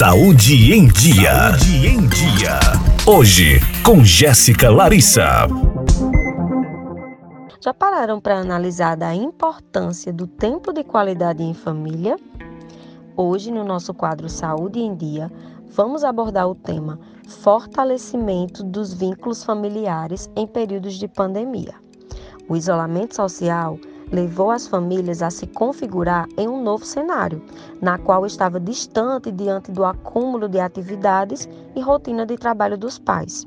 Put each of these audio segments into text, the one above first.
Saúde em Dia. Saúde em Dia. Hoje, com Jéssica Larissa. Já pararam para analisar a importância do tempo de qualidade em família? Hoje, no nosso quadro Saúde em Dia, vamos abordar o tema Fortalecimento dos vínculos familiares em períodos de pandemia. O isolamento social levou as famílias a se configurar em um novo cenário, na qual estava distante diante do acúmulo de atividades e rotina de trabalho dos pais.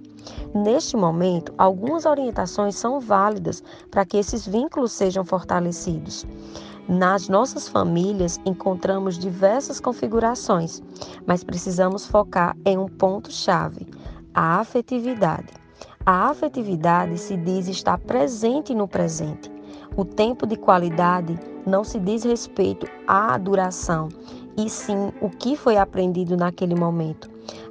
Neste momento, algumas orientações são válidas para que esses vínculos sejam fortalecidos. Nas nossas famílias encontramos diversas configurações, mas precisamos focar em um ponto-chave: a afetividade. A afetividade se diz estar presente no presente. O tempo de qualidade não se diz respeito à duração, e sim o que foi aprendido naquele momento.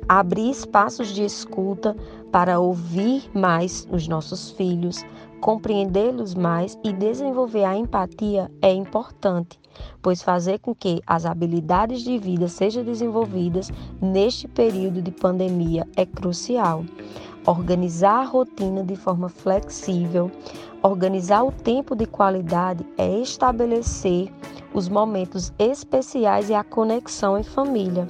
Abrir espaços de escuta para ouvir mais os nossos filhos, compreendê-los mais e desenvolver a empatia é importante, pois fazer com que as habilidades de vida sejam desenvolvidas neste período de pandemia é crucial. Organizar a rotina de forma flexível, organizar o tempo de qualidade é estabelecer os momentos especiais e a conexão em família.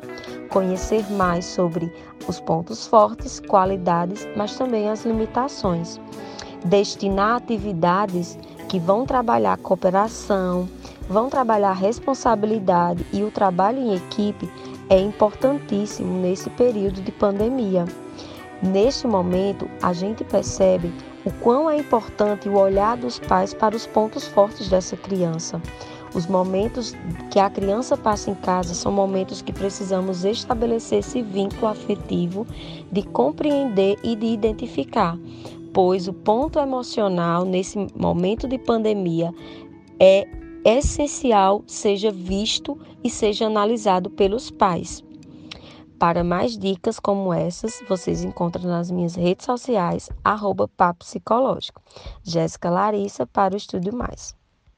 Conhecer mais sobre os pontos fortes, qualidades, mas também as limitações. Destinar atividades que vão trabalhar cooperação, vão trabalhar responsabilidade e o trabalho em equipe é importantíssimo nesse período de pandemia. Neste momento, a gente percebe o quão é importante o olhar dos pais para os pontos fortes dessa criança. Os momentos que a criança passa em casa são momentos que precisamos estabelecer esse vínculo afetivo de compreender e de identificar, pois o ponto emocional nesse momento de pandemia é essencial seja visto e seja analisado pelos pais. Para mais dicas como essas, vocês encontram nas minhas redes sociais, arroba Papo Psicológico. Jéssica Larissa para o Estúdio Mais.